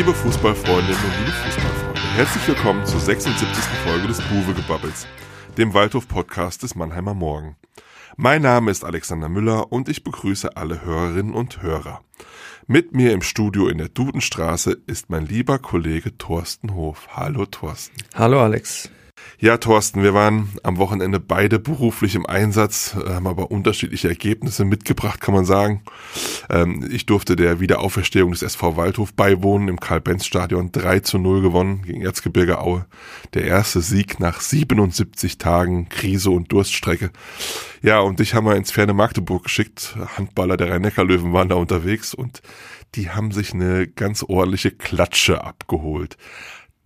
Liebe Fußballfreundinnen und liebe Fußballfreunde, herzlich willkommen zur 76. Folge des Buwe-Gebabbels, dem Waldhof-Podcast des Mannheimer Morgen. Mein Name ist Alexander Müller und ich begrüße alle Hörerinnen und Hörer. Mit mir im Studio in der Dudenstraße ist mein lieber Kollege Thorsten Hof. Hallo Thorsten. Hallo Alex. Ja, Thorsten, wir waren am Wochenende beide beruflich im Einsatz, haben aber unterschiedliche Ergebnisse mitgebracht, kann man sagen. Ähm, ich durfte der Wiederauferstehung des SV Waldhof beiwohnen, im Karl-Benz-Stadion 3 zu 0 gewonnen gegen Erzgebirge Aue. Der erste Sieg nach 77 Tagen Krise und Durststrecke. Ja, und dich haben wir ins ferne Magdeburg geschickt. Handballer der Rhein-Neckar-Löwen waren da unterwegs und die haben sich eine ganz ordentliche Klatsche abgeholt.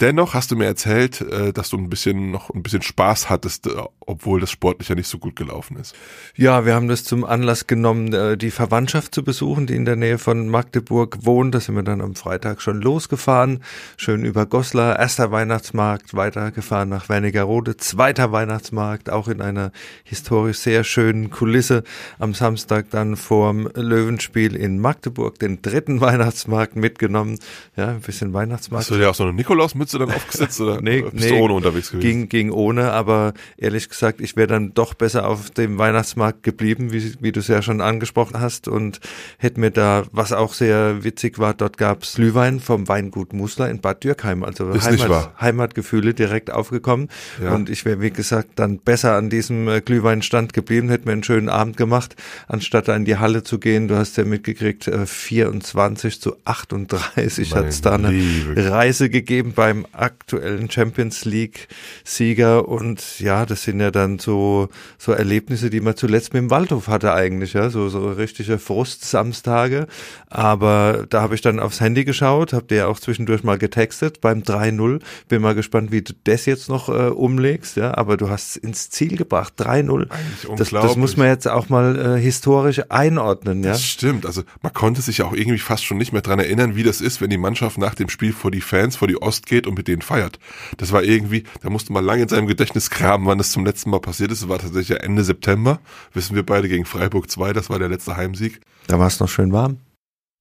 Dennoch hast du mir erzählt, äh, dass du ein bisschen noch ein bisschen Spaß hattest, äh, obwohl das sportlich ja nicht so gut gelaufen ist. Ja, wir haben das zum Anlass genommen, äh, die Verwandtschaft zu besuchen, die in der Nähe von Magdeburg wohnt. Da sind wir dann am Freitag schon losgefahren, schön über Goslar, erster Weihnachtsmarkt, weitergefahren nach Wernigerode, zweiter Weihnachtsmarkt, auch in einer historisch sehr schönen Kulisse. Am Samstag dann vorm Löwenspiel in Magdeburg den dritten Weihnachtsmarkt mitgenommen. Ja, ein bisschen Weihnachtsmarkt. Hast du dir auch so eine Nikolaus Mütze dann aufgesetzt oder nee, bist nee, du ohne unterwegs gewesen? Ging, ging ohne, aber ehrlich gesagt, ich wäre dann doch besser auf dem Weihnachtsmarkt geblieben, wie, wie du es ja schon angesprochen hast und hätte mir da, was auch sehr witzig war, dort gab's Glühwein vom Weingut Musler in Bad Dürkheim, also. Heimat, Heimatgefühle direkt aufgekommen Ja. und ich wäre, wie gesagt, dann besser an diesem äh, Glühweinstand geblieben, hätte mir einen schönen Abend gemacht, anstatt da in die Halle zu gehen. Du hast ja mitgekriegt, äh, 24 zu 38 Meine hat's da eine Liebe. Reise gegeben beim aktuellen Champions League Sieger und ja, das sind ja dann so so Erlebnisse, die man zuletzt mit dem Waldhof hatte eigentlich, ja, so so richtige Frust-Samstage, aber da habe ich dann aufs Handy geschaut, habe dir ja auch zwischendurch mal getextet. Beim 3-0, bin mal gespannt, wie du das jetzt noch äh, umlegst, ja, aber du hast es ins Ziel gebracht, 3-0. Eigentlich Das, das muss man jetzt auch mal äh, historisch einordnen, ja. Das stimmt. Also man konnte sich ja auch irgendwie fast schon nicht mehr dran erinnern, wie das ist, wenn die Mannschaft nach dem Spiel vor die Fans, vor die Ost geht und mit denen feiert. Das war irgendwie, da musste man lange in seinem Gedächtnis graben, wann das zum letzten Mal passiert ist. Das war tatsächlich Ende September. Wissen wir beide gegen Freiburg 2, das war der letzte Heimsieg. Da war es noch schön warm.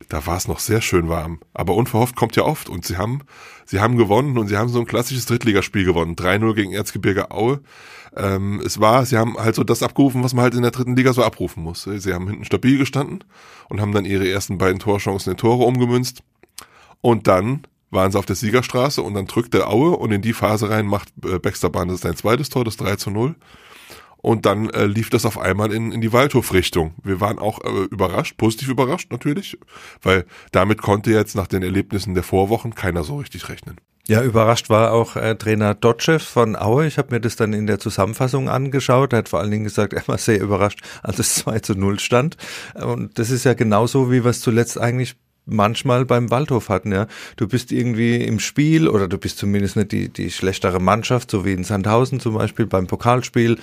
Da war es noch sehr schön warm. Aber unverhofft kommt ja oft. Und sie haben, sie haben gewonnen und sie haben so ein klassisches Drittligaspiel gewonnen. 3-0 gegen Erzgebirge Aue. Ähm, es war, sie haben halt so das abgerufen, was man halt in der dritten Liga so abrufen muss. Sie haben hinten stabil gestanden und haben dann ihre ersten beiden Torchancen in Tore umgemünzt. Und dann waren sie auf der Siegerstraße und dann drückte Aue und in die Phase rein macht äh, Baxter Barnes sein zweites Tor, das 3 zu 0. Und dann äh, lief das auf einmal in, in die Waldhof-Richtung. Wir waren auch äh, überrascht, positiv überrascht natürlich, weil damit konnte jetzt nach den Erlebnissen der Vorwochen keiner so richtig rechnen. Ja, überrascht war auch äh, Trainer Dotschew von Aue. Ich habe mir das dann in der Zusammenfassung angeschaut. Er hat vor allen Dingen gesagt, er war sehr überrascht, als es 2 zu 0 stand. Und das ist ja genauso, wie es zuletzt eigentlich manchmal beim Waldhof hatten, ja. Du bist irgendwie im Spiel oder du bist zumindest nicht die, die schlechtere Mannschaft, so wie in Sandhausen zum Beispiel beim Pokalspiel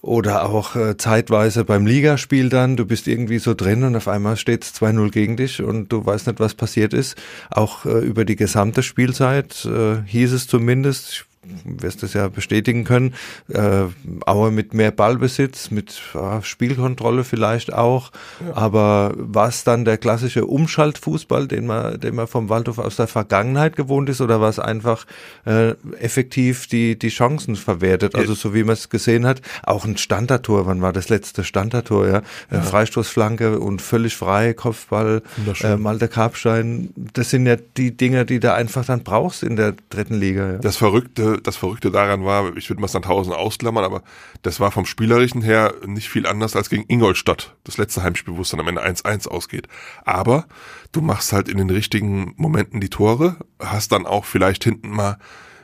oder auch äh, zeitweise beim Ligaspiel dann, du bist irgendwie so drin und auf einmal steht es 2-0 gegen dich und du weißt nicht, was passiert ist. Auch äh, über die gesamte Spielzeit äh, hieß es zumindest, wirst das ja bestätigen können, äh, Aue mit mehr Ballbesitz, mit äh, Spielkontrolle vielleicht auch, aber was dann der klassische Umschaltfußball, den man, den man vom Waldhof aus der Vergangenheit gewohnt ist, oder was einfach äh, effektiv die, die Chancen verwertet, also so wie man es gesehen hat, auch ein Standardtor, wann war das letzte Standardtor, ja, ja. Freistoßflanke und völlig frei, Kopfball, äh, Malte Karpstein, das sind ja die Dinge, die du einfach dann brauchst in der dritten Liga. Ja. Das Verrückte, das Verrückte daran war, ich würde mal Sandhausen ausklammern, aber das war vom Spielerischen her nicht viel anders als gegen Ingolstadt. Das letzte Heimspiel, wo es dann am Ende 1-1 ausgeht. Aber du machst halt in den richtigen Momenten die Tore, hast dann auch vielleicht hinten mal,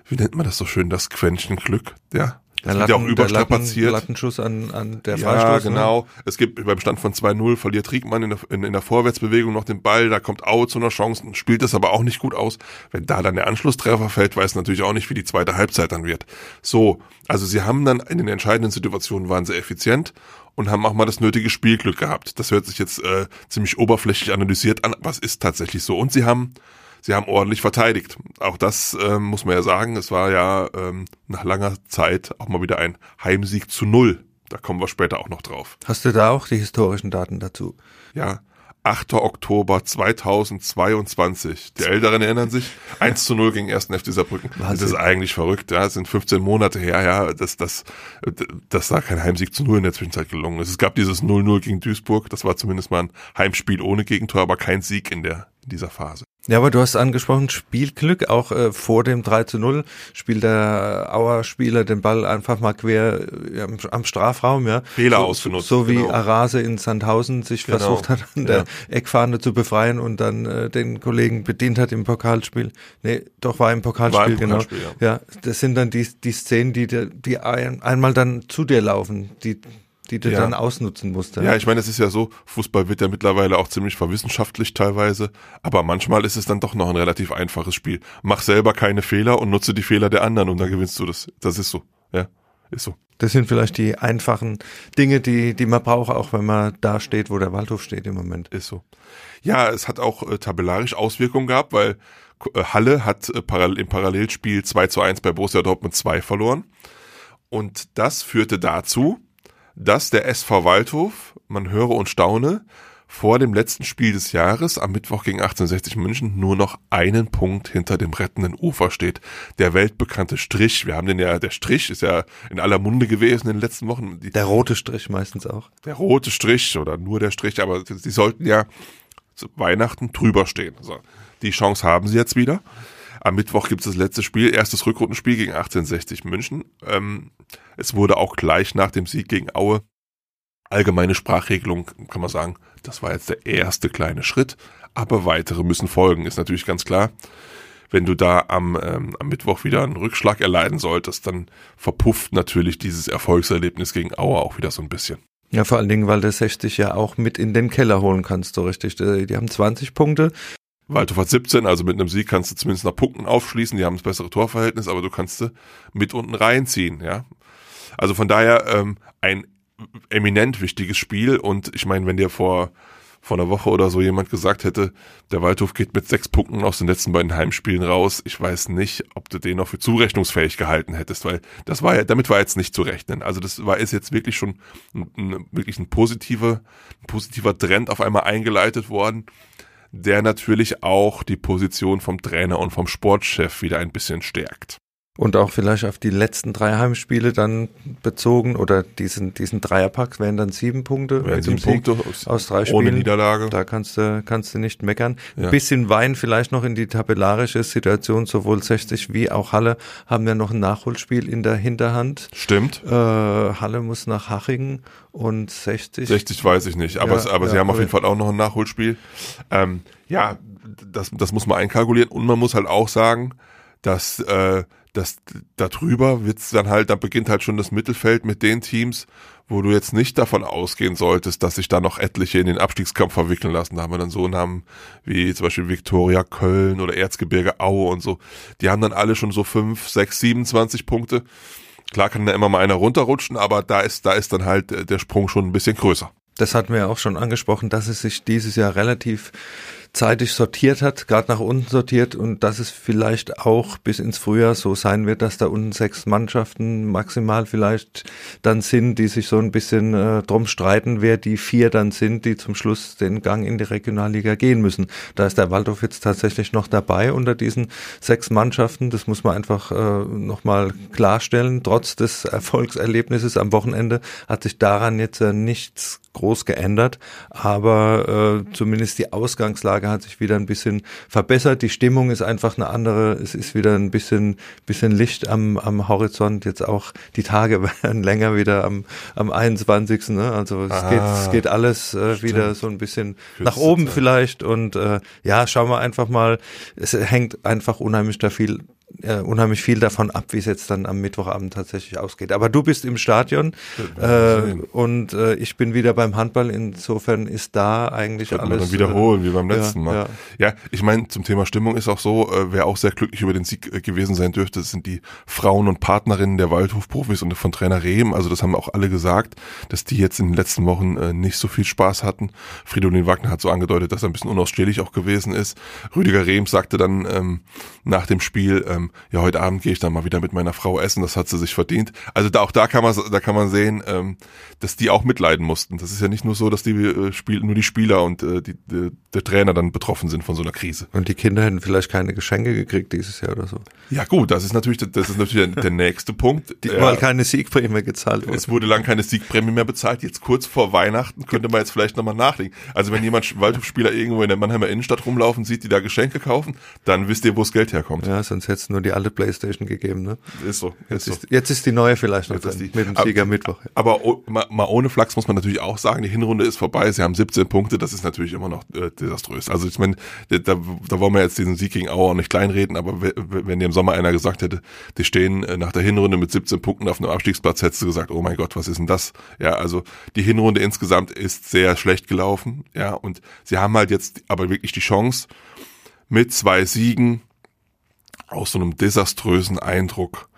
wie nennt man das so schön, das Quäntchen Glück, ja. Das wird ja auch überstrapaziert. Der Latten, Lattenschuss an, an der Ja, ne? genau. Es gibt beim Stand von 2-0 verliert Riekmann in der, in, in der Vorwärtsbewegung noch den Ball, da kommt Aue zu einer Chance, spielt das aber auch nicht gut aus. Wenn da dann der Anschlusstreffer fällt, weiß natürlich auch nicht, wie die zweite Halbzeit dann wird. So, also sie haben dann in den entscheidenden Situationen waren sie effizient und haben auch mal das nötige Spielglück gehabt. Das hört sich jetzt äh, ziemlich oberflächlich analysiert an, aber es ist tatsächlich so. Und sie haben Sie haben ordentlich verteidigt. Auch das ähm, muss man ja sagen. Es war ja ähm, nach langer Zeit auch mal wieder ein Heimsieg zu null. Da kommen wir später auch noch drauf. Hast du da auch die historischen Daten dazu? Ja, 8. Oktober 2022. Die Älteren erinnern sich, 1 zu 0 gegen 1. FC Saarbrücken. Das ist eigentlich verrückt, ja. Das sind 15 Monate her, ja, dass, dass, dass da kein Heimsieg zu 0 in der Zwischenzeit gelungen ist. Es gab dieses 0-0 gegen Duisburg, das war zumindest mal ein Heimspiel ohne Gegentor, aber kein Sieg in der, in dieser Phase. Ja, aber du hast angesprochen, Spielglück, auch äh, vor dem 3 zu 0 spielt der Auer Spieler den Ball einfach mal quer äh, am, am, Strafraum, ja. Fehler so, ausgenutzt. So, so wie genau. Arase in Sandhausen sich genau. versucht hat, an der ja. Eckfahne zu befreien und dann äh, den Kollegen bedient hat im Pokalspiel. Nee, doch war im Pokalspiel, war im genau. Pokalspiel, ja. ja. das sind dann die, die Szenen, die, die ein, einmal dann zu dir laufen, die die du ja. dann ausnutzen musst. Ja, ich meine, es ist ja so, Fußball wird ja mittlerweile auch ziemlich verwissenschaftlich teilweise, aber manchmal ist es dann doch noch ein relativ einfaches Spiel. Mach selber keine Fehler und nutze die Fehler der anderen und dann gewinnst du das. Das ist so, ja, ist so. Das sind vielleicht die einfachen Dinge, die, die man braucht, auch wenn man da steht, wo der Waldhof steht im Moment. Ist so. Ja, es hat auch äh, tabellarisch Auswirkungen gehabt, weil äh, Halle hat äh, parallel, im Parallelspiel 2 zu 1 bei Borussia Dortmund 2 verloren. Und das führte dazu, dass der SV Waldhof, man höre und staune, vor dem letzten Spiel des Jahres am Mittwoch gegen 1860 München nur noch einen Punkt hinter dem rettenden Ufer steht. Der weltbekannte Strich. Wir haben den ja, der Strich ist ja in aller Munde gewesen in den letzten Wochen. der rote Strich meistens auch. Der rote Strich oder nur der Strich, aber sie sollten ja zu Weihnachten drüber stehen. So. Die Chance haben sie jetzt wieder. Am Mittwoch gibt es das letzte Spiel, erstes Rückrundenspiel gegen 1860 München. Ähm, es wurde auch gleich nach dem Sieg gegen Aue allgemeine Sprachregelung, kann man sagen, das war jetzt der erste kleine Schritt, aber weitere müssen folgen, ist natürlich ganz klar. Wenn du da am, ähm, am Mittwoch wieder einen Rückschlag erleiden solltest, dann verpufft natürlich dieses Erfolgserlebnis gegen Aue auch wieder so ein bisschen. Ja, vor allen Dingen, weil du 60 ja auch mit in den Keller holen kannst, so richtig. Die haben 20 Punkte, Waldhof hat 17, also mit einem Sieg kannst du zumindest nach Punkten aufschließen. Die haben das bessere Torverhältnis, aber du kannst sie mit unten reinziehen, ja. Also von daher ähm, ein eminent wichtiges Spiel und ich meine, wenn dir vor vor einer Woche oder so jemand gesagt hätte, der Waldhof geht mit sechs Punkten aus den letzten beiden Heimspielen raus, ich weiß nicht, ob du den noch für zurechnungsfähig gehalten hättest, weil das war ja, damit war jetzt nicht zu rechnen. Also das war ist jetzt wirklich schon ein, ein, wirklich ein positiver, ein positiver Trend auf einmal eingeleitet worden der natürlich auch die Position vom Trainer und vom Sportchef wieder ein bisschen stärkt. Und auch vielleicht auf die letzten drei Heimspiele dann bezogen oder diesen, diesen Dreierpack wären dann sieben Punkte. Wären sieben Punkte aus, aus drei Spielen. Ohne Niederlage. Da kannst du, kannst du nicht meckern. Ja. Ein bisschen Wein vielleicht noch in die tabellarische Situation. Sowohl 60 wie auch Halle haben ja noch ein Nachholspiel in der Hinterhand. Stimmt. Äh, Halle muss nach Hachingen und 60. 60 weiß ich nicht, aber, ja, aber ja, sie haben auf jeden Fall auch noch ein Nachholspiel. Ähm, ja, das, das muss man einkalkulieren und man muss halt auch sagen, dass äh, das darüber wird's dann halt, da beginnt halt schon das Mittelfeld mit den Teams, wo du jetzt nicht davon ausgehen solltest, dass sich da noch etliche in den Abstiegskampf verwickeln lassen. Da haben wir dann so Namen wie zum Beispiel Viktoria Köln oder Erzgebirge Aue und so. Die haben dann alle schon so fünf, sechs, 27 Punkte. Klar kann da immer mal einer runterrutschen, aber da ist, da ist dann halt äh, der Sprung schon ein bisschen größer. Das hatten wir ja auch schon angesprochen, dass es sich dieses Jahr relativ zeitig sortiert hat, gerade nach unten sortiert und dass es vielleicht auch bis ins Frühjahr so sein wird, dass da unten sechs Mannschaften maximal vielleicht dann sind, die sich so ein bisschen äh, drum streiten, wer die vier dann sind, die zum Schluss den Gang in die Regionalliga gehen müssen. Da ist der Waldhof jetzt tatsächlich noch dabei unter diesen sechs Mannschaften. Das muss man einfach äh, nochmal klarstellen. Trotz des Erfolgserlebnisses am Wochenende hat sich daran jetzt äh, nichts groß geändert, aber äh, zumindest die Ausgangslage hat sich wieder ein bisschen verbessert. Die Stimmung ist einfach eine andere. Es ist wieder ein bisschen, bisschen Licht am, am Horizont. Jetzt auch die Tage werden länger wieder am, am 21. Ne? Also es, ah, geht, es geht alles äh, wieder so ein bisschen nach oben vielleicht. Und äh, ja, schauen wir einfach mal. Es hängt einfach unheimlich da viel äh, unheimlich viel davon ab, wie es jetzt dann am Mittwochabend tatsächlich ausgeht. Aber du bist im Stadion äh, und äh, ich bin wieder beim Handball. Insofern ist da eigentlich Könnten alles. Wir dann wiederholen äh, wie beim letzten ja, Mal. Ja, ja ich meine zum Thema Stimmung ist auch so, äh, wer auch sehr glücklich über den Sieg äh, gewesen sein dürfte, sind die Frauen und Partnerinnen der Waldhofprofis und von Trainer Rehm. Also das haben auch alle gesagt, dass die jetzt in den letzten Wochen äh, nicht so viel Spaß hatten. Fridolin Wagner hat so angedeutet, dass er ein bisschen unausstehlich auch gewesen ist. Rüdiger Rehm sagte dann ähm, nach dem Spiel ähm, ja, heute Abend gehe ich dann mal wieder mit meiner Frau essen, das hat sie sich verdient. Also da, auch da kann man, da kann man sehen, ähm, dass die auch mitleiden mussten. Das ist ja nicht nur so, dass die äh, Spiel, nur die Spieler und äh, die, die, der Trainer dann betroffen sind von so einer Krise. Und die Kinder hätten vielleicht keine Geschenke gekriegt dieses Jahr oder so. Ja gut, das ist natürlich, das ist natürlich der, der nächste Punkt. Die, ja, weil keine Siegprämie gezahlt wurde. Es wurde lang keine Siegprämie mehr bezahlt. Jetzt kurz vor Weihnachten könnte man jetzt vielleicht nochmal nachlegen. Also wenn jemand Waldhofspieler irgendwo in der Mannheimer Innenstadt rumlaufen sieht, die da Geschenke kaufen, dann wisst ihr, wo das Geld herkommt. Ja, sonst hätte es nur die alte Playstation gegeben, ne? Ist so. Jetzt, Ist ist, jetzt ist die neue vielleicht noch Jetzt ist drin, die- mit dem Aber- Sieger Mittwoch. Aber o- mal, mal ohne Flachs muss man natürlich auch sagen, die Hinrunde ist vorbei. Sie haben 17 Punkte, das ist natürlich immer noch äh, desaströs. Also ich meine, da, da wollen wir jetzt diesen Sieg gegen Auer auch nicht kleinreden, aber we- wenn dir im Sommer einer gesagt hätte, die stehen äh, nach der Hinrunde mit 17 Punkten auf einem Abstiegsplatz, hättest du gesagt, oh mein Gott, was ist denn das? Ja, also die Hinrunde insgesamt ist sehr schlecht gelaufen, ja, und sie haben halt jetzt aber wirklich die Chance, mit zwei Siegen aus so einem desaströsen Eindruck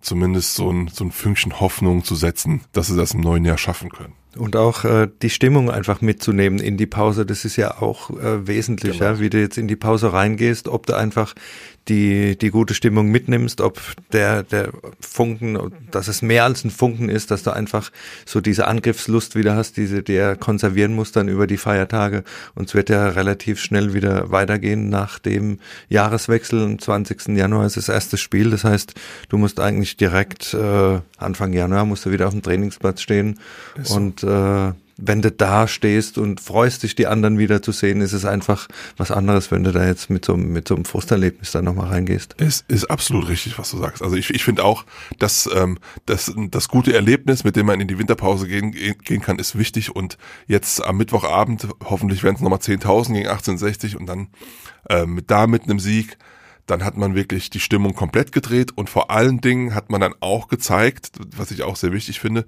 zumindest so ein, so ein Fünkchen Hoffnung zu setzen, dass sie das im neuen Jahr schaffen können. Und auch äh, die Stimmung einfach mitzunehmen in die Pause, das ist ja auch äh, wesentlich, Genau. ja, wie du jetzt in die Pause reingehst, ob du einfach die, die gute Stimmung mitnimmst, ob der, der Funken, dass es mehr als ein Funken ist, dass du einfach so diese Angriffslust wieder hast, diese, die er konservieren muss dann über die Feiertage. Und es wird ja relativ schnell wieder weitergehen nach dem Jahreswechsel. Am 20. Januar ist das erste Spiel. Das heißt, du musst eigentlich direkt äh, Anfang Januar musst du wieder auf dem Trainingsplatz stehen so. und äh, wenn du da stehst und freust dich, die anderen wieder zu sehen, ist es einfach was anderes, wenn du da jetzt mit so, einem- mit so einem Frusterlebnis da nochmal reingehst. Es ist absolut richtig, was du sagst. Also ich, ich finde auch, dass ähm, das, das gute Erlebnis, mit dem man in die Winterpause gehen, gehen kann, ist wichtig. Und jetzt am Mittwochabend, hoffentlich werden es nochmal 10.000 gegen 1860 und dann ähm, da mit einem Sieg, dann hat man wirklich die Stimmung komplett gedreht und vor allen Dingen hat man dann auch gezeigt, was ich auch sehr wichtig finde,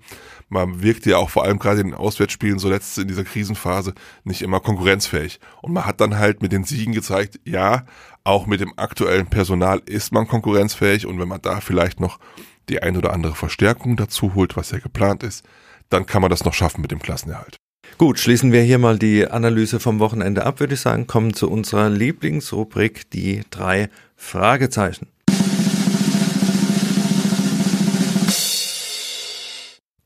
man wirkt ja auch vor allem gerade in den Auswärtsspielen so letzt in dieser Krisenphase nicht immer konkurrenzfähig. Und man hat dann halt mit den Siegen gezeigt, ja, auch mit dem aktuellen Personal ist man konkurrenzfähig und wenn man da vielleicht noch die ein oder andere Verstärkung dazu holt, was ja geplant ist, dann kann man das noch schaffen mit dem Klassenerhalt. Gut, schließen wir hier mal die Analyse vom Wochenende ab, würde ich sagen, kommen zu unserer Lieblingsrubrik, die drei Fragezeichen.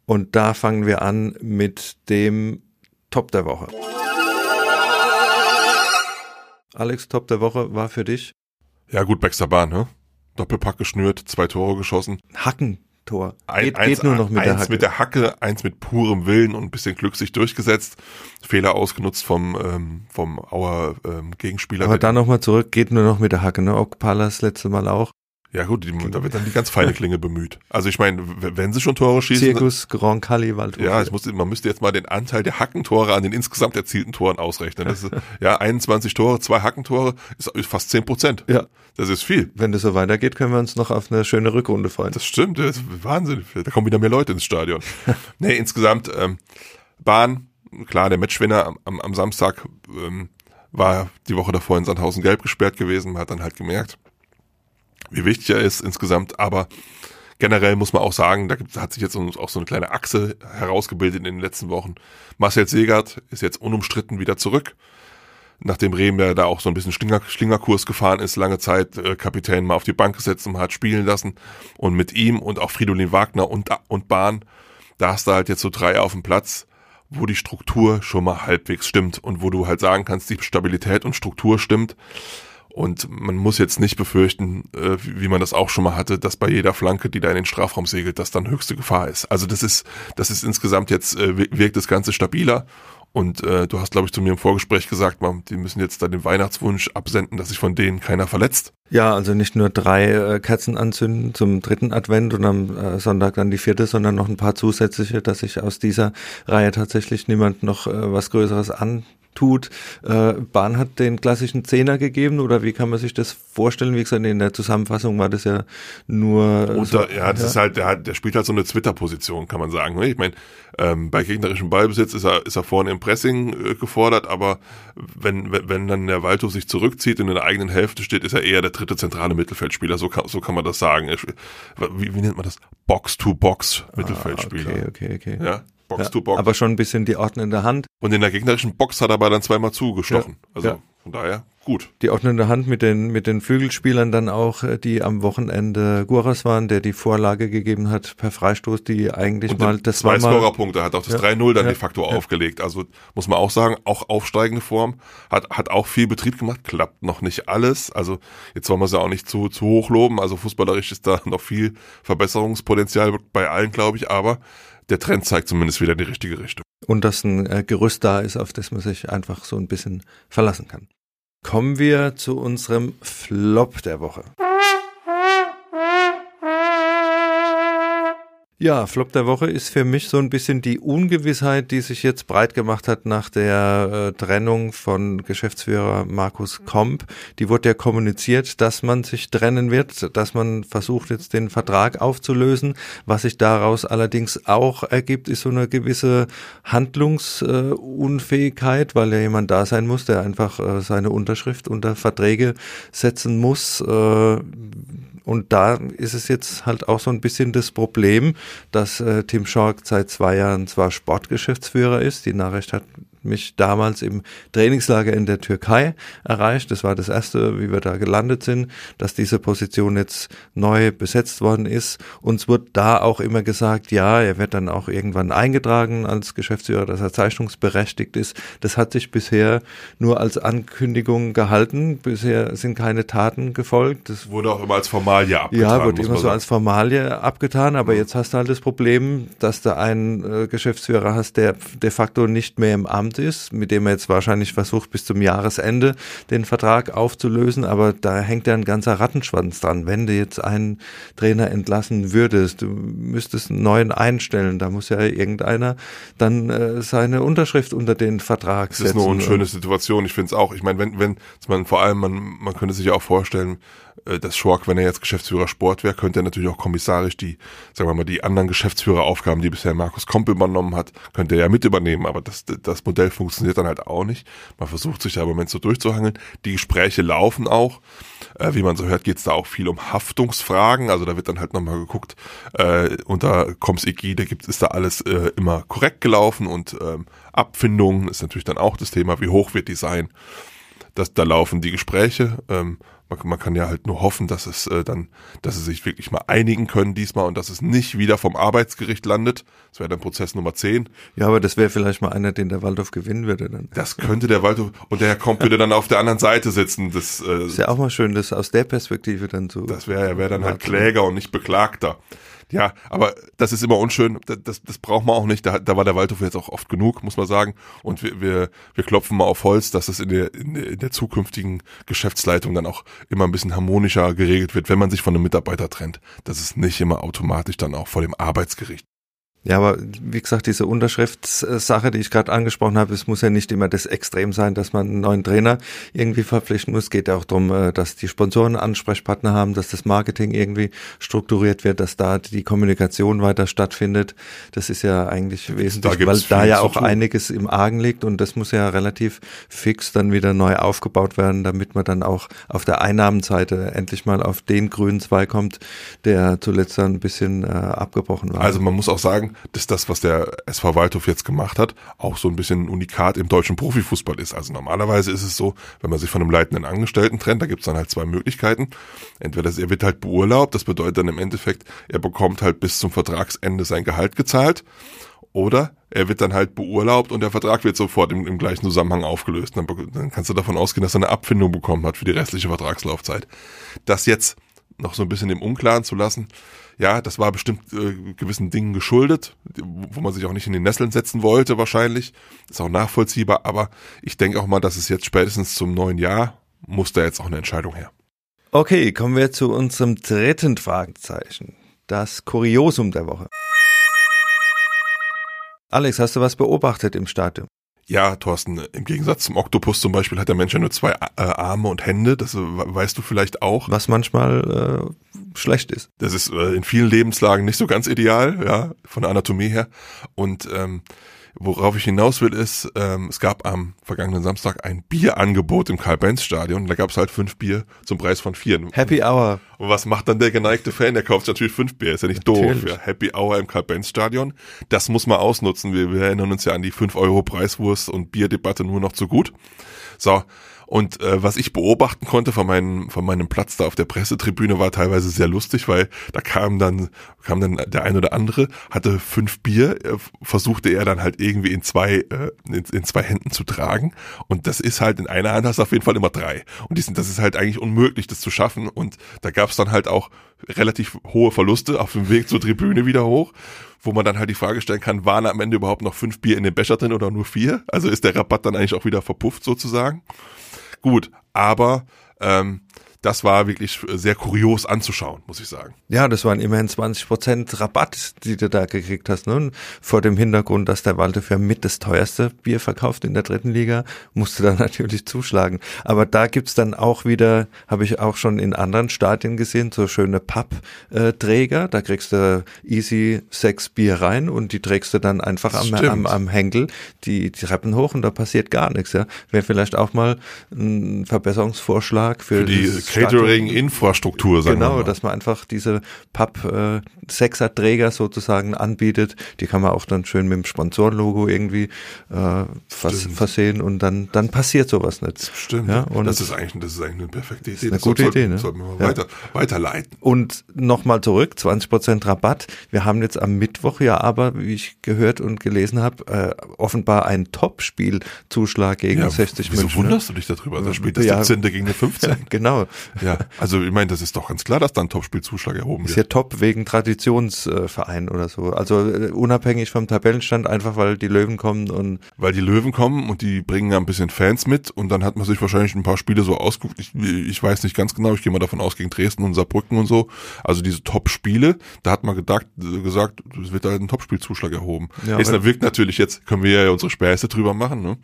Und da fangen wir an mit dem Top der Woche. Alex, Top der Woche war für dich Ja gut, Baxter Bahn, ne? Doppelpack geschnürt, zwei Tore geschossen. Hackentor. Ein, Geht, eins, geht nur noch mit der eins Hacke. mit der Hacke, eins mit purem Willen und ein bisschen Glück sich durchgesetzt. Fehler ausgenutzt vom, ähm, vom Auer ähm, Gegenspieler. Aber dann nochmal zurück, geht nur noch mit der Hacke, ne? Okpala das letzte Mal auch. Ja gut, die, da wird dann die ganz feine Klinge bemüht. Also ich meine, wenn sie schon Tore schießen, Zirkus Grand Cali Waldhof. ja, es muss, man müsste jetzt mal den Anteil der Hackentore an den insgesamt erzielten Toren ausrechnen. Das ist, ja, 21 Tore, zwei Hackentore ist, ist fast 10 Prozent. Ja. Das ist viel. Wenn das so weitergeht, können wir uns noch auf eine schöne Rückrunde freuen. Das stimmt, das ist Wahnsinn. Da kommen wieder mehr Leute ins Stadion. nee, insgesamt, ähm, Bahn, klar, der Matchwinner am, am, am Samstag ähm, war die Woche davor in Sandhausen gelb gesperrt gewesen. Man hat dann halt gemerkt, wie wichtig er ist insgesamt. Aber generell muss man auch sagen, da hat sich jetzt auch so eine kleine Achse herausgebildet in den letzten Wochen. Marcel Segert ist jetzt unumstritten wieder zurück. Nachdem Rehm ja da auch so ein bisschen Schlinger, Schlingerkurs gefahren ist, lange Zeit äh, Kapitän mal auf die Bank gesetzt und hat spielen lassen. Und mit ihm und auch Fridolin Wagner und, und Bahn, da hast du halt jetzt so drei auf dem Platz, wo die Struktur schon mal halbwegs stimmt und wo du halt sagen kannst, die Stabilität und Struktur stimmt. Und man muss jetzt nicht befürchten, äh, wie man das auch schon mal hatte, dass bei jeder Flanke, die da in den Strafraum segelt, das dann höchste Gefahr ist. Also das ist, das ist insgesamt jetzt, äh, wir- wirkt das Ganze stabiler. Und äh, du hast, glaube ich, zu mir im Vorgespräch gesagt, man, die müssen jetzt da den Weihnachtswunsch absenden, dass sich von denen keiner verletzt. Ja, also nicht nur drei äh, Kerzen anzünden zum dritten Advent und am äh, Sonntag dann die vierte, sondern noch ein paar zusätzliche, dass sich aus dieser Reihe tatsächlich niemand noch äh, was Größeres antut. Äh, Bahn hat den klassischen Zehner gegeben oder wie kann man sich das vorstellen? Wie gesagt, in der Zusammenfassung war das ja nur Und so, da, ja, das ist halt, der, hat- der spielt halt so eine Twitter-Position, kann man sagen. ne? Ich meine, ähm, bei gegnerischem Ballbesitz ist er, ist er vorne im Pressing äh, gefordert, aber wenn, wenn, wenn dann der Waldhof sich zurückzieht und in der eigenen Hälfte steht, ist er eher der dritte zentrale Mittelfeldspieler. So kann, so kann man das sagen. Wie, wie nennt man das? Box-to-Box-Mittelfeldspieler. Ah, Okay, okay, okay. Ja, Ja, Box-to-Box. aber schon ein bisschen die ordnende Hand. und in der gegnerischen Box hat er aber dann zweimal zugestochen. Ja, Also ja. von daher gut. Die ordnende Hand mit den, mit den Flügelspielern dann auch, äh, die am Wochenende Guras waren, der die Vorlage gegeben hat per Freistoß, die eigentlich Und mal, das zwei Scorerpunkte, hat auch das Ja. 3-0 dann Ja. de facto Ja. aufgelegt. Also muss man auch sagen, auch aufsteigende Form, hat, hat auch viel Betrieb gemacht, klappt noch nicht alles. Also jetzt wollen wir sie auch nicht zu, zu hoch loben. Also fußballerisch ist da noch viel Verbesserungspotenzial bei allen, glaube ich, aber der Trend zeigt zumindest wieder in die richtige Richtung. und dass ein äh, Gerüst da ist, auf das man sich einfach so ein bisschen verlassen kann. Kommen wir zu unserem Flop der Woche. Ja, Flop der Woche ist für mich so ein bisschen die Ungewissheit, die sich jetzt breit gemacht hat nach der äh, Trennung von Geschäftsführer Markus Komp. Die wurde ja kommuniziert, dass man sich trennen wird, dass man versucht jetzt den Vertrag aufzulösen. Was sich daraus allerdings auch ergibt, ist so eine gewisse Handlungsunfähigkeit, weil ja jemand da sein muss, der einfach äh, seine Unterschrift unter Verträge setzen muss. Und da ist es jetzt halt auch so ein bisschen das Problem, dass äh, Tim Schork seit zwei Jahren zwar Sportgeschäftsführer ist, die Nachricht hat mich damals im Trainingslager in der Türkei erreicht. Das war das erste, wie wir da gelandet sind, dass diese Position jetzt neu besetzt worden ist. Uns wird da auch immer gesagt, ja, er wird dann auch irgendwann eingetragen als Geschäftsführer, dass er zeichnungsberechtigt ist. Das hat sich bisher nur als Ankündigung gehalten. Bisher sind keine Taten gefolgt. Das Wurde auch immer als Formalie abgetan. ja, muss immer so sagen. als Formalie abgetan, aber jetzt hast du halt das Problem, dass du einen äh, Geschäftsführer hast, der de facto nicht mehr im Amt ist, mit dem er jetzt wahrscheinlich versucht, bis zum Jahresende den Vertrag aufzulösen, aber da hängt ja ein ganzer Rattenschwanz dran. Wenn du jetzt einen Trainer entlassen würdest, du müsstest einen neuen einstellen, da muss ja irgendeiner dann äh, seine Unterschrift unter den Vertrag Es ist setzen. eine unschöne Situation. Ich finde es auch. Ich meine, wenn, wenn, man vor allem, man, man könnte sich ja auch vorstellen, äh, dass Schork, wenn er jetzt Geschäftsführer Sport wäre, könnte er natürlich auch kommissarisch die, sagen wir mal, die anderen Geschäftsführeraufgaben, die bisher Markus Komp übernommen hat, könnte er ja mit übernehmen. Aber das, das Modell funktioniert dann halt auch nicht. Man versucht sich da im Moment so durchzuhangeln. Die Gespräche laufen auch. Äh, wie man so hört, geht es da auch viel um Haftungsfragen. Also da wird dann halt nochmal geguckt, äh, unter Koms Ägide gibt, ist da alles äh, immer korrekt gelaufen und ähm, Abfindungen ist natürlich dann auch das Thema, wie hoch wird die sein. Das, da laufen die Gespräche. Ähm, man, man kann ja halt nur hoffen, dass es äh, dann, dass sie sich wirklich mal einigen können diesmal und dass es nicht wieder vom Arbeitsgericht landet. Das wäre dann Prozess Nummer 10. Ja, aber das wäre vielleicht mal einer, den der Waldorf gewinnen würde dann. Das könnte der Waldhof und der Herr Komp würde dann auf der anderen Seite sitzen. Das, äh, Ist ja auch mal schön, das aus der Perspektive dann zu. Das wäre er wäre dann halt Kläger und nicht Beklagter. Ja, aber das ist immer unschön. Das, das, das braucht man auch nicht. Da, da war der Waldhof jetzt auch oft genug, muss man sagen. Und wir, wir, wir klopfen mal auf Holz, dass es in der, in der, in der zukünftigen Geschäftsleitung dann auch immer ein bisschen harmonischer geregelt wird, wenn man sich von einem Mitarbeiter trennt. Das ist nicht immer automatisch dann auch vor dem Arbeitsgericht. Ja, aber wie gesagt, diese Unterschriftssache, die ich gerade angesprochen habe, es muss ja nicht immer das Extrem sein, dass man einen neuen Trainer irgendwie verpflichten muss. Es geht ja auch darum, äh, dass die Sponsoren Ansprechpartner haben, dass das Marketing irgendwie strukturiert wird, dass da die Kommunikation weiter stattfindet. Das ist ja eigentlich wesentlich, gibt's weil da ja auch einiges im Argen liegt und das muss ja relativ fix dann wieder neu aufgebaut werden, damit man dann auch auf der Einnahmenseite endlich mal auf den grünen Zweig kommt, der zuletzt dann ein bisschen äh, abgebrochen war. Also man muss auch sagen, dass das, was der SV Waldhof jetzt gemacht hat, auch so ein bisschen Unikat im deutschen Profifußball ist. Also normalerweise ist es so, wenn man sich von einem leitenden Angestellten trennt, da gibt es dann halt zwei Möglichkeiten. Entweder er wird halt beurlaubt, das bedeutet dann im Endeffekt, er bekommt halt bis zum Vertragsende sein Gehalt gezahlt. Oder er wird dann halt beurlaubt und der Vertrag wird sofort im, im gleichen Zusammenhang aufgelöst. Dann, dann kannst du davon ausgehen, dass er eine Abfindung bekommen hat für die restliche Vertragslaufzeit. Das jetzt noch so ein bisschen im Unklaren zu lassen, ja, das war bestimmt äh, gewissen Dingen geschuldet, wo man sich auch nicht in die Nesseln setzen wollte wahrscheinlich. Ist auch nachvollziehbar, aber ich denke auch mal, dass es jetzt spätestens zum neuen Jahr muss da jetzt auch eine Entscheidung her. Okay, kommen wir zu unserem dritten Fragezeichen. Das Kuriosum der Woche. Alex, hast du was beobachtet im Stadion? Ja, Thorsten, im Gegensatz zum Oktopus zum Beispiel hat der Mensch ja nur zwei äh, Arme und Hände, das äh, weißt du vielleicht auch. Was manchmal äh, schlecht ist. Das ist äh, in vielen Lebenslagen nicht so ganz ideal, ja, von der Anatomie her. Und ähm, worauf ich hinaus will, ist, ähm, es gab am vergangenen Samstag ein Bierangebot im Karl-Benz-Stadion. Da gab es halt fünf Bier zum Preis von vier. Happy Hour. Und was macht dann der geneigte Fan? Der kauft natürlich fünf Bier, ist ja nicht doof. Natürlich. Ja, Happy Hour im Karl-Benz-Stadion. Das muss man ausnutzen. Wir, wir erinnern uns ja an die fünf Euro Preiswurst und Bierdebatte nur noch zu gut. So, Und äh, was ich beobachten konnte von meinem, von meinem Platz da auf der Pressetribüne war teilweise sehr lustig, weil da kam dann, kam dann der ein oder andere, hatte fünf Bier, äh, versuchte er dann halt irgendwie in zwei, äh, in, in zwei Händen zu tragen. Und das ist halt in einer Hand hast du auf jeden Fall immer drei. Und die sind, das ist halt eigentlich unmöglich, das zu schaffen. Und da gab es dann halt auch relativ hohe Verluste auf dem Weg zur Tribüne wieder hoch wo man dann halt die Frage stellen kann, waren am Ende überhaupt noch fünf Bier in dem Becher drin oder nur vier? Also ist der Rabatt dann eigentlich auch wieder verpufft sozusagen? Gut, aber ähm, das war wirklich sehr kurios anzuschauen, muss ich sagen. Ja, das waren immerhin 20 Prozent Rabatt, die du da gekriegt hast. Ne? Vor dem Hintergrund, dass der Waldhof mit das teuerste Bier verkauft in der dritten Liga, musste da natürlich zuschlagen. Aber da gibt's dann auch wieder, habe ich auch schon in anderen Stadien gesehen, so schöne Pappträger. Da kriegst du easy sechs Bier rein und die trägst du dann einfach am, am, am Henkel die, die Treppen hoch und da passiert gar nichts. Ja? Wäre vielleicht auch mal ein Verbesserungsvorschlag für, für die Catering-Infrastruktur, sagen Genau, dass man einfach diese Papp-Sechser-Träger sozusagen anbietet. Die kann man auch dann schön mit dem Sponsorenlogo irgendwie äh, vers versehen und dann, dann passiert sowas nicht. Stimmt. Ja, und das ist eigentlich, das ist eigentlich eine perfekte Idee. Eine gute soll, Idee, ne? Sollten wir mal ja. weiter, weiterleiten. Und nochmal zurück, 20% Rabatt. Wir haben jetzt am Mittwoch ja aber, wie ich gehört und gelesen habe, äh, offenbar einen Top-Spiel-Zuschlag gegen ja, 60 wieso München. Wieso wunderst du dich darüber? Da spielt das ja, 17. gegen den 15. genau. Ja, also ich meine, das ist doch ganz klar, dass da ein Topspielzuschlag erhoben wird. Ist ja top wegen Traditionsverein oder so. Also äh, unabhängig vom Tabellenstand, einfach weil die Löwen kommen und. Weil die Löwen kommen und die bringen ein bisschen Fans mit und dann hat man sich wahrscheinlich ein paar Spiele so ausgeguckt. Ich, ich weiß nicht ganz genau, ich gehe mal davon aus, gegen Dresden und Saarbrücken und so. Also diese Top-Spiele, da hat man gedacht, gesagt, es wird da ein Topspielzuschlag erhoben. Ja, ist, wirkt natürlich jetzt, können wir ja unsere Späße drüber machen, ne?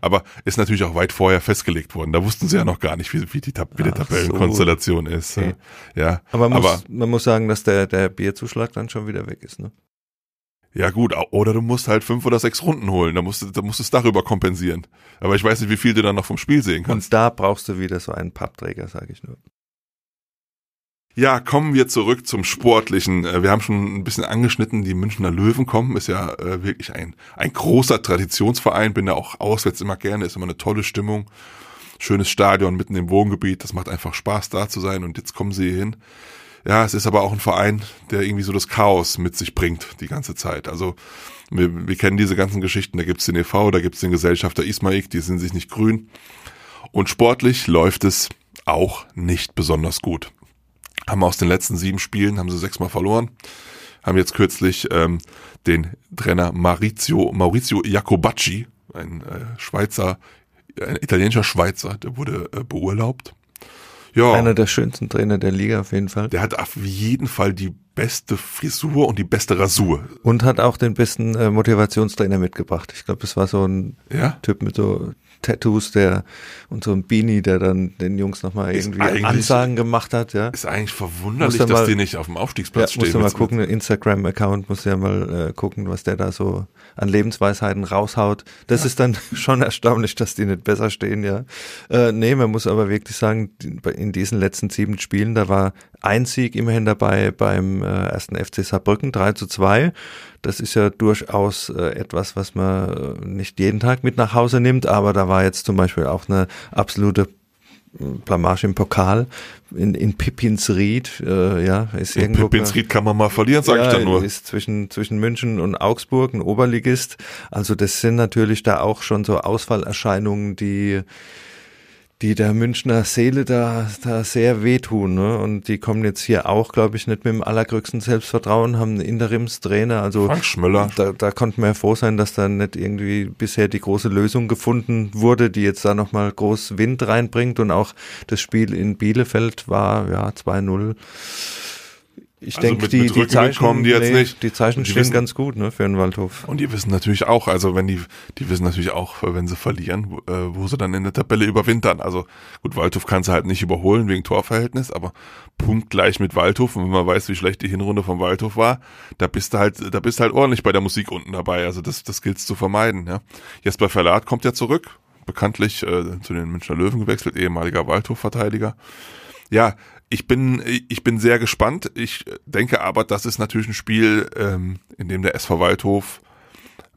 Aber ist natürlich auch weit vorher festgelegt worden. Da wussten sie ja noch gar nicht, wie, wie die, wie die Tabellenkonstellation so. ist. Okay. Ja. Aber, man, aber muss, man muss sagen, dass der, der Bierzuschlag dann schon wieder weg ist, ne? Ja gut, oder du musst halt fünf oder sechs Runden holen, da musst du, da musst du es darüber kompensieren. Aber ich weiß nicht, wie viel du dann noch vom Spiel sehen kannst. Und da brauchst du wieder so einen Pappträger, sage ich nur. Ja, kommen wir zurück zum Sportlichen. Äh, wir haben schon ein bisschen angeschnitten, die Münchner Löwen kommen, ist ja äh, wirklich ein, ein großer Traditionsverein, bin da auch auswärts immer gerne, ist immer eine tolle Stimmung schönes Stadion mitten im Wohngebiet. Das macht einfach Spaß, da zu sein. Und jetzt kommen sie hier hin. Ja, es ist aber auch ein Verein, der irgendwie so das Chaos mit sich bringt die ganze Zeit. Also wir, wir kennen diese ganzen Geschichten. Da gibt's den e.V., da gibt's den Gesellschafter Ismaik, die sind sich nicht grün. Und sportlich läuft es auch nicht besonders gut. Haben aus den letzten sieben Spielen, haben sie sechsmal verloren. Haben jetzt kürzlich ähm, den Trainer Maurizio, Maurizio Jacobacci, ein äh, Schweizer ein italienischer Schweizer, der wurde äh, beurlaubt. Ja. Einer der schönsten Trainer der Liga auf jeden Fall. Der hat auf jeden Fall die beste Frisur und die beste Rasur. Und hat auch den besten äh, Motivationstrainer mitgebracht. Ich glaube, das war so ein ja? Typ mit so Tattoos, der und so ein Beanie, der dann den Jungs nochmal irgendwie Ansagen gemacht hat. Ja. Ist eigentlich verwunderlich, dass mal, die nicht auf dem Aufstiegsplatz ja, stehen. Musst du mal gucken, Instagram-Account, musst du ja mal äh, gucken, was der da so an Lebensweisheiten raushaut. Das ja. ist dann schon erstaunlich, dass die nicht besser stehen, ja. Äh, nee, man muss aber wirklich sagen, in diesen letzten sieben Spielen, da war ein Sieg immerhin dabei beim äh, ersten FC Saarbrücken, 3 zu 2. Das ist ja durchaus äh, etwas, was man äh, nicht jeden Tag mit nach Hause nimmt, aber da war jetzt zum Beispiel auch eine absolute äh, Blamage im Pokal in, in Pippinsried, äh, ja, ist in irgendwo. Pippinsried kann man mal verlieren, sag ja, ich dann nur. Ist zwischen, zwischen München und Augsburg ein Oberligist. Also das sind natürlich da auch schon so Ausfallerscheinungen, die die der Münchner Seele da, da sehr wehtun. Ne? Und die kommen jetzt hier auch, glaube ich, nicht mit dem allergrößten Selbstvertrauen, haben einen Interimstrainer. Also Frank Schmöller. Da, da konnten wir ja froh sein, dass da nicht irgendwie bisher die große Lösung gefunden wurde, die jetzt da nochmal groß Wind reinbringt. Und auch das Spiel in Bielefeld war ja 2-0 ich also denke, die, die Zeichen kommen die jetzt nee, nicht. Die Zeichen die stehen wissen, ganz gut, ne, für einen Waldhof. Und die wissen natürlich auch, also wenn die, die wissen natürlich auch, wenn sie verlieren, wo, äh, wo sie dann in der Tabelle überwintern. Also gut, Waldhof kann sie halt nicht überholen wegen Torverhältnis, aber punktgleich mit Waldhof. Und wenn man weiß, wie schlecht die Hinrunde vom Waldhof war, da bist du halt, da bist du halt ordentlich bei der Musik unten dabei. Also das, das gilt's zu vermeiden. Ja. Jesper Verlat kommt ja zurück, bekanntlich äh, zu den Münchner Löwen gewechselt, ehemaliger Waldhof-Verteidiger. Ja, ich bin, ich bin sehr gespannt. Ich denke aber, das ist natürlich ein Spiel, ähm, in dem der SV Waldhof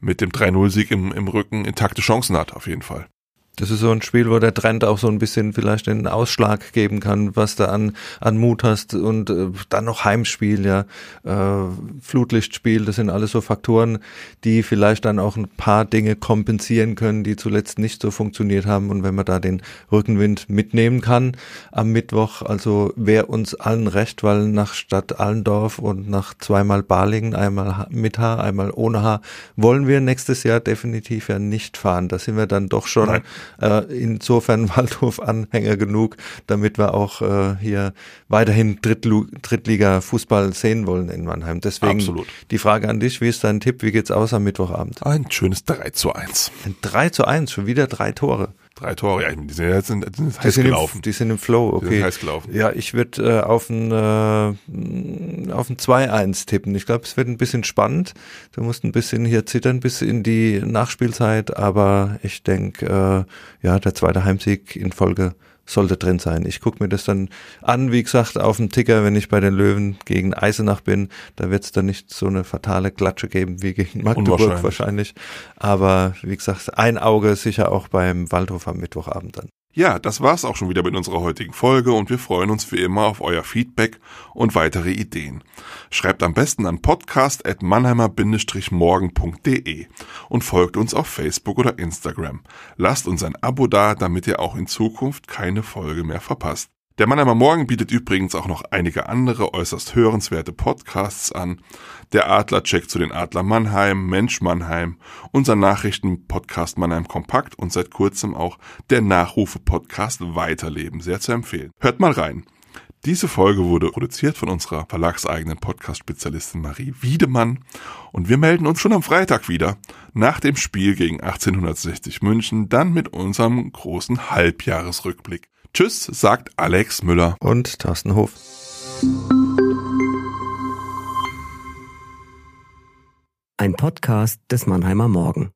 mit dem 3-0-Sieg im, im Rücken intakte Chancen hat, auf jeden Fall. Das ist so ein Spiel, wo der Trend auch so ein bisschen vielleicht den Ausschlag geben kann, was da an, an Mut hast und äh, dann noch Heimspiel, ja, äh, Flutlichtspiel, das sind alles so Faktoren, die vielleicht dann auch ein paar Dinge kompensieren können, die zuletzt nicht so funktioniert haben. Und wenn man da den Rückenwind mitnehmen kann am Mittwoch, also wäre uns allen recht, weil nach Stadt Allendorf und nach zweimal Balingen, einmal mit Haar, einmal ohne Haar, wollen wir nächstes Jahr definitiv ja nicht fahren. Da sind wir dann doch schon Nein äh, insofern Waldhof-Anhänger genug, damit wir auch äh, hier weiterhin Drittlu Drittliga-Fußball sehen wollen in Mannheim. Deswegen Absolut. die Frage an dich, wie ist dein Tipp? Wie geht's aus am Mittwochabend? Ein schönes 3 zu 1. Ein 3 zu 1, schon wieder drei Tore. Drei Tore, ja, die sind jetzt sind, sind heiß die sind gelaufen. Im, die sind im Flow, okay. Die sind heiß gelaufen. Ja, ich würde äh, auf ein, äh, auf ein 2-1 tippen. Ich glaube, es wird ein bisschen spannend. Du musst ein bisschen hier zittern bis in die Nachspielzeit, aber ich denke, äh, ja, der zweite Heimsieg in Folge sollte drin sein. Ich gucke mir das dann an, wie gesagt, auf dem Ticker, wenn ich bei den Löwen gegen Eisenach bin. Da wird es dann nicht so eine fatale Klatsche geben wie gegen Magdeburg wahrscheinlich. Aber wie gesagt, ein Auge sicher auch beim Waldhof am Mittwochabend dann. Ja, das war's auch schon wieder mit unserer heutigen Folge und wir freuen uns wie immer auf euer Feedback und weitere Ideen. Schreibt am besten an podcast.mannheimer-morgen.de und folgt uns auf Facebook oder Instagram. Lasst uns ein Abo da, damit ihr auch in Zukunft keine Folge mehr verpasst. Der Mannheimer Morgen bietet übrigens auch noch einige andere äußerst hörenswerte Podcasts an. Der Adler checkt zu den Adler Mannheim, Mensch Mannheim, unser Nachrichtenpodcast Mannheim Kompakt und seit kurzem auch der Nachrufe-Podcast Weiterleben. Sehr zu empfehlen. Hört mal rein. Diese Folge wurde produziert von unserer verlagseigenen Podcast-Spezialistin Marie Wiedemann und wir melden uns schon am Freitag wieder nach dem Spiel gegen 1860 München, dann mit unserem großen Halbjahresrückblick. Tschüss, sagt Alex Müller. Und Thorsten Hof. Ein Podcast des Mannheimer Morgen.